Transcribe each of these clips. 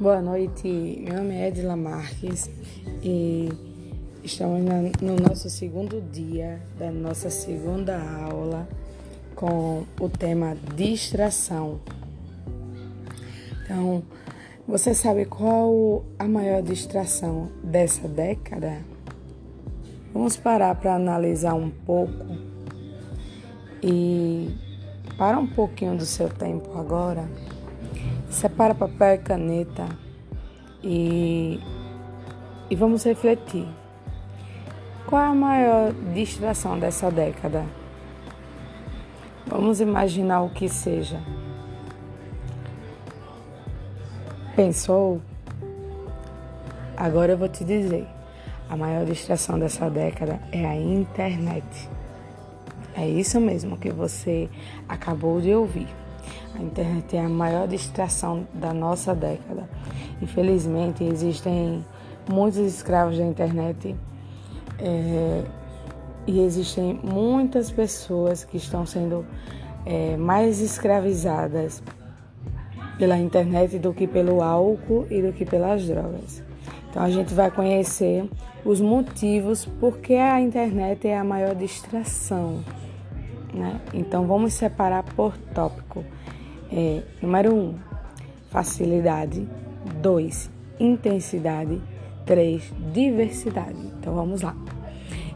Boa noite, meu nome é Edila Marques e estamos no nosso segundo dia da nossa segunda aula com o tema distração. Então, você sabe qual a maior distração dessa década? Vamos parar para analisar um pouco e para um pouquinho do seu tempo agora Separa papel e caneta e, e vamos refletir. Qual é a maior distração dessa década? Vamos imaginar o que seja. Pensou? Agora eu vou te dizer. A maior distração dessa década é a internet. É isso mesmo que você acabou de ouvir. A internet é a maior distração da nossa década. Infelizmente, existem muitos escravos da internet é, e existem muitas pessoas que estão sendo é, mais escravizadas pela internet do que pelo álcool e do que pelas drogas. Então a gente vai conhecer os motivos por que a internet é a maior distração. Né? Então vamos separar por tópico é, número 1, um, facilidade. 2, intensidade. 3, diversidade. Então vamos lá.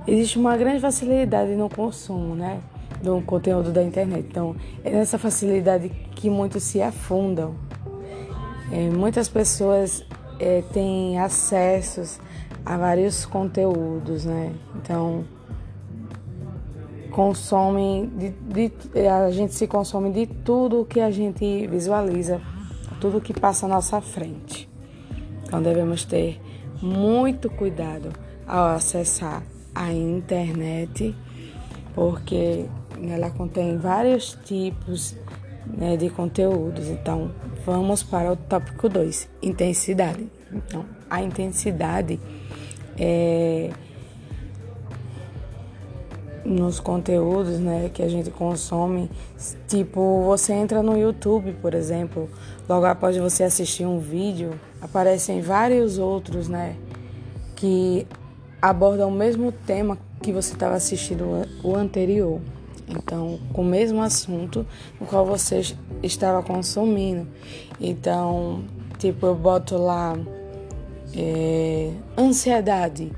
Existe uma grande facilidade no consumo, né? Do conteúdo da internet. Então, é nessa facilidade que muitos se afundam. É, muitas pessoas é, têm acessos a vários conteúdos, né? Então, consomem, de, de, a gente se consome de tudo que a gente visualiza, tudo que passa à nossa frente. Então devemos ter muito cuidado ao acessar a internet, porque ela contém vários tipos né, de conteúdos. Então vamos para o tópico 2, intensidade. Então, a intensidade é nos conteúdos né, que a gente consome. Tipo, você entra no YouTube, por exemplo, logo após você assistir um vídeo, aparecem vários outros né, que abordam o mesmo tema que você estava assistindo o anterior. Então, com o mesmo assunto no qual você estava consumindo. Então, tipo, eu boto lá é, ansiedade.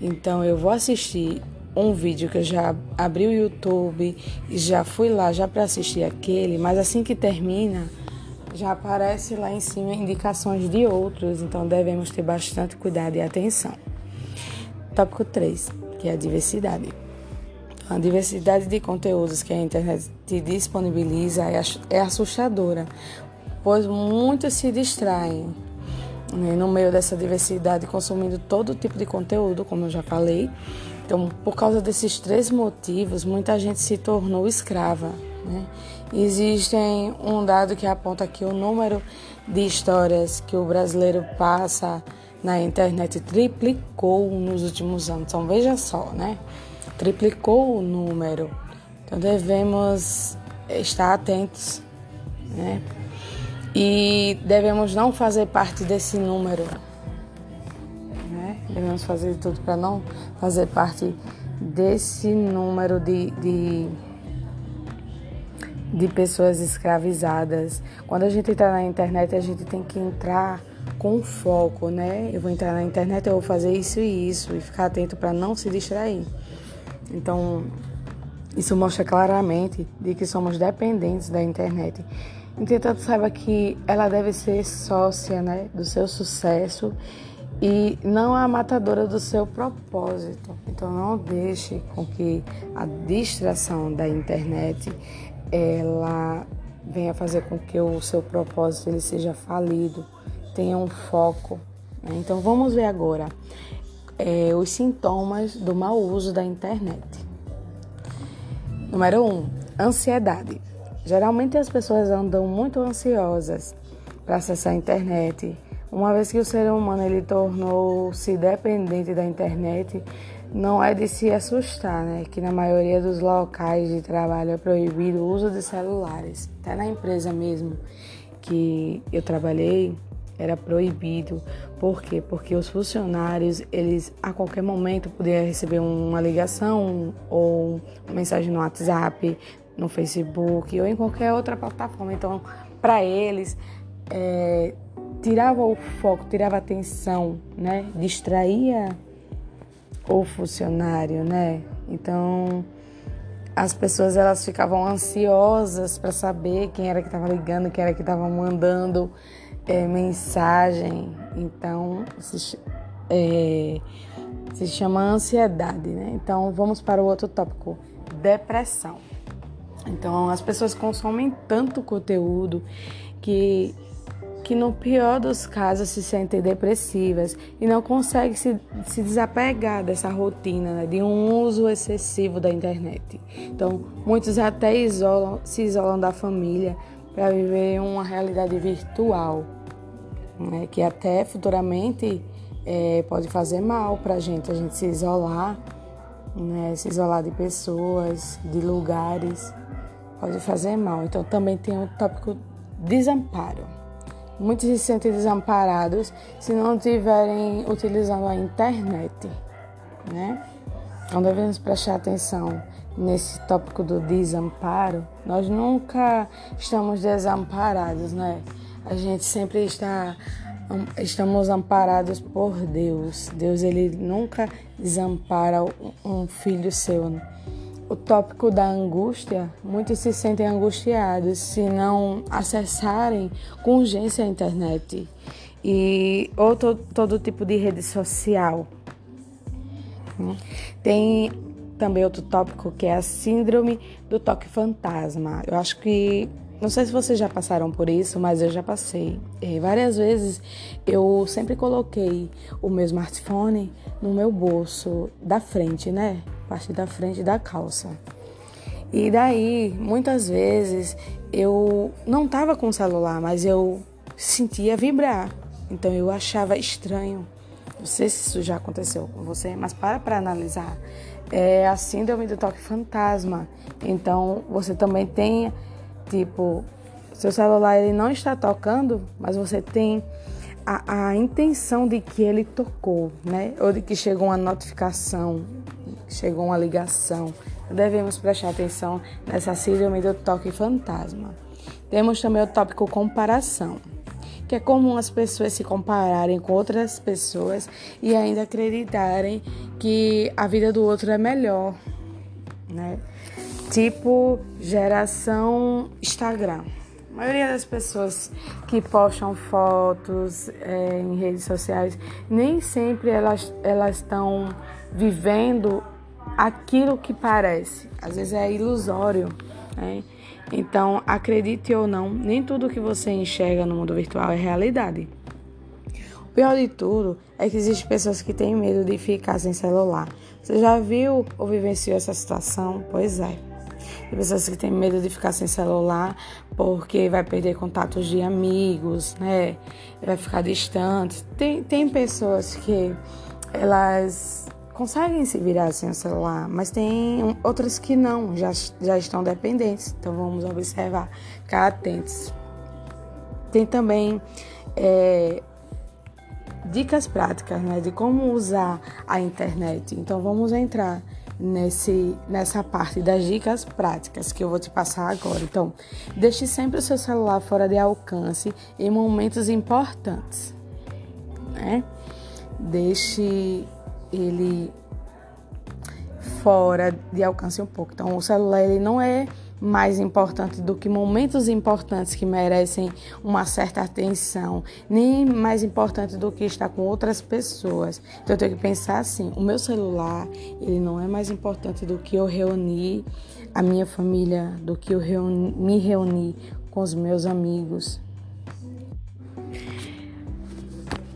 Então, eu vou assistir um vídeo que eu já abri o YouTube e já fui lá já para assistir aquele, mas assim que termina, já aparece lá em cima indicações de outros, então devemos ter bastante cuidado e atenção. Tópico 3, que é a diversidade. A diversidade de conteúdos que a internet disponibiliza é, é assustadora, pois muitos se distraem né, no meio dessa diversidade, consumindo todo tipo de conteúdo, como eu já falei, então, por causa desses três motivos, muita gente se tornou escrava. Né? Existem um dado que aponta que o número de histórias que o brasileiro passa na internet triplicou nos últimos anos. Então, veja só, né? Triplicou o número. Então, devemos estar atentos, né? E devemos não fazer parte desse número. Devemos fazer tudo para não fazer parte desse número de, de, de pessoas escravizadas. Quando a gente entra na internet, a gente tem que entrar com foco, né? Eu vou entrar na internet, eu vou fazer isso e isso e ficar atento para não se distrair. Então, isso mostra claramente de que somos dependentes da internet. Entretanto, saiba que ela deve ser sócia, né, do seu sucesso e não a matadora do seu propósito. Então não deixe com que a distração da internet ela venha fazer com que o seu propósito ele seja falido, tenha um foco. Né? Então vamos ver agora é, os sintomas do mau uso da internet. Número 1, um, ansiedade. Geralmente as pessoas andam muito ansiosas para acessar a internet uma vez que o ser humano ele tornou-se dependente da internet, não é de se assustar, né? Que na maioria dos locais de trabalho é proibido o uso de celulares. Até na empresa mesmo que eu trabalhei, era proibido. Por quê? Porque os funcionários, eles a qualquer momento podiam receber uma ligação ou uma mensagem no WhatsApp, no Facebook ou em qualquer outra plataforma. Então, para eles, é, tirava o foco, tirava a atenção, né? Distraía o funcionário, né? Então, as pessoas elas ficavam ansiosas para saber quem era que estava ligando, quem era que estava mandando é, mensagem. Então, se, é, se chama ansiedade, né? Então, vamos para o outro tópico: depressão. Então, as pessoas consomem tanto conteúdo que que no pior dos casos se sentem depressivas e não conseguem se, se desapegar dessa rotina né, de um uso excessivo da internet. Então, muitos até isolam, se isolam da família para viver uma realidade virtual, né, que até futuramente é, pode fazer mal para a gente, a gente se isolar, né, se isolar de pessoas, de lugares, pode fazer mal. Então, também tem o tópico desamparo. Muitos se sentem desamparados se não estiverem utilizando a internet, né? Então devemos prestar atenção nesse tópico do desamparo. Nós nunca estamos desamparados, né? A gente sempre está estamos amparados por Deus. Deus ele nunca desampara um filho seu. Né? O tópico da angústia, muitos se sentem angustiados se não acessarem com urgência a internet e ou to, todo tipo de rede social. Tem também outro tópico que é a síndrome do toque fantasma. Eu acho que não sei se vocês já passaram por isso, mas eu já passei. É, várias vezes eu sempre coloquei o meu smartphone no meu bolso da frente, né? Parte da frente da calça. E daí, muitas vezes, eu não estava com o celular, mas eu sentia vibrar. Então eu achava estranho. Não sei se isso já aconteceu com você, mas para para analisar. É a síndrome do toque fantasma. Então você também tem, tipo, seu celular ele não está tocando, mas você tem a, a intenção de que ele tocou, né? Ou de que chegou uma notificação chegou uma ligação. Devemos prestar atenção nessa síndrome do toque fantasma. Temos também o tópico comparação, que é comum as pessoas se compararem com outras pessoas e ainda acreditarem que a vida do outro é melhor, né? Tipo geração Instagram. A maioria das pessoas que postam fotos é, em redes sociais nem sempre elas elas estão vivendo aquilo que parece. Às vezes é ilusório. Né? Então, acredite ou não, nem tudo que você enxerga no mundo virtual é realidade. O pior de tudo é que existem pessoas que têm medo de ficar sem celular. Você já viu ou vivenciou essa situação? Pois é. Tem pessoas que têm medo de ficar sem celular porque vai perder contatos de amigos, né? Vai ficar distante. Tem, tem pessoas que elas conseguem se virar sem o celular, mas tem outras que não, já, já estão dependentes. Então vamos observar, ficar atentos. Tem também é, dicas práticas né, de como usar a internet. Então vamos entrar nesse, nessa parte das dicas práticas que eu vou te passar agora. Então, deixe sempre o seu celular fora de alcance em momentos importantes. Né? Deixe ele fora de alcance um pouco. Então, o celular ele não é mais importante do que momentos importantes que merecem uma certa atenção, nem mais importante do que estar com outras pessoas. Então eu tenho que pensar assim, o meu celular, ele não é mais importante do que eu reunir a minha família, do que eu reuni, me reunir com os meus amigos.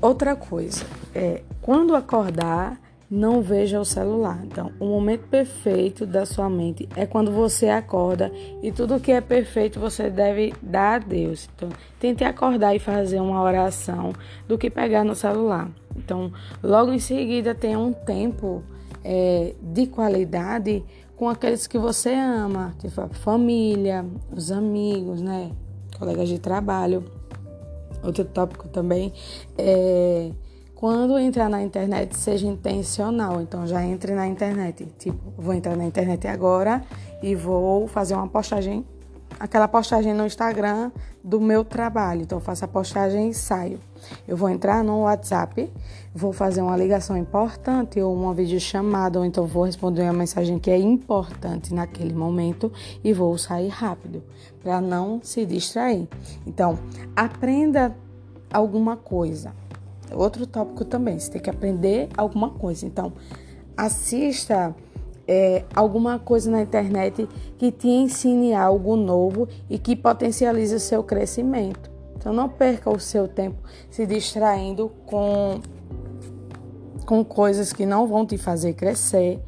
Outra coisa, é quando acordar, não veja o celular. Então, o momento perfeito da sua mente é quando você acorda e tudo que é perfeito você deve dar a Deus. Então, tente acordar e fazer uma oração do que pegar no celular. Então, logo em seguida, tenha um tempo é, de qualidade com aqueles que você ama, tipo a família, os amigos, né, colegas de trabalho. outro tópico também é quando entrar na internet, seja intencional. Então, já entre na internet. Tipo, vou entrar na internet agora e vou fazer uma postagem, aquela postagem no Instagram do meu trabalho. Então, faço a postagem e saio. Eu vou entrar no WhatsApp, vou fazer uma ligação importante ou uma videochamada, ou então vou responder uma mensagem que é importante naquele momento e vou sair rápido, para não se distrair. Então, aprenda alguma coisa outro tópico também. Você tem que aprender alguma coisa. Então, assista é, alguma coisa na internet que te ensine algo novo e que potencialize o seu crescimento. Então, não perca o seu tempo se distraindo com, com coisas que não vão te fazer crescer,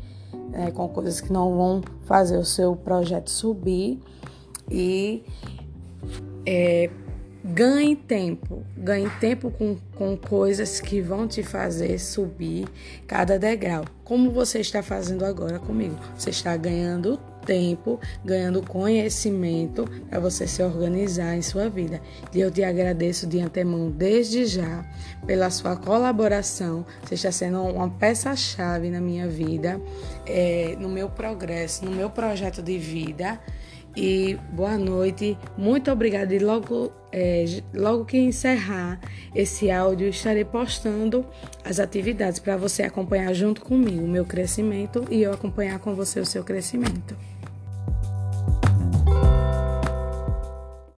né, com coisas que não vão fazer o seu projeto subir e é, Ganhe tempo, ganhe tempo com, com coisas que vão te fazer subir cada degrau, como você está fazendo agora comigo. Você está ganhando tempo, ganhando conhecimento para você se organizar em sua vida. E eu te agradeço de antemão, desde já, pela sua colaboração. Você está sendo uma peça-chave na minha vida, é, no meu progresso, no meu projeto de vida e boa noite. Muito obrigada. E logo, é, logo que encerrar esse áudio, estarei postando as atividades para você acompanhar junto comigo o meu crescimento e eu acompanhar com você o seu crescimento.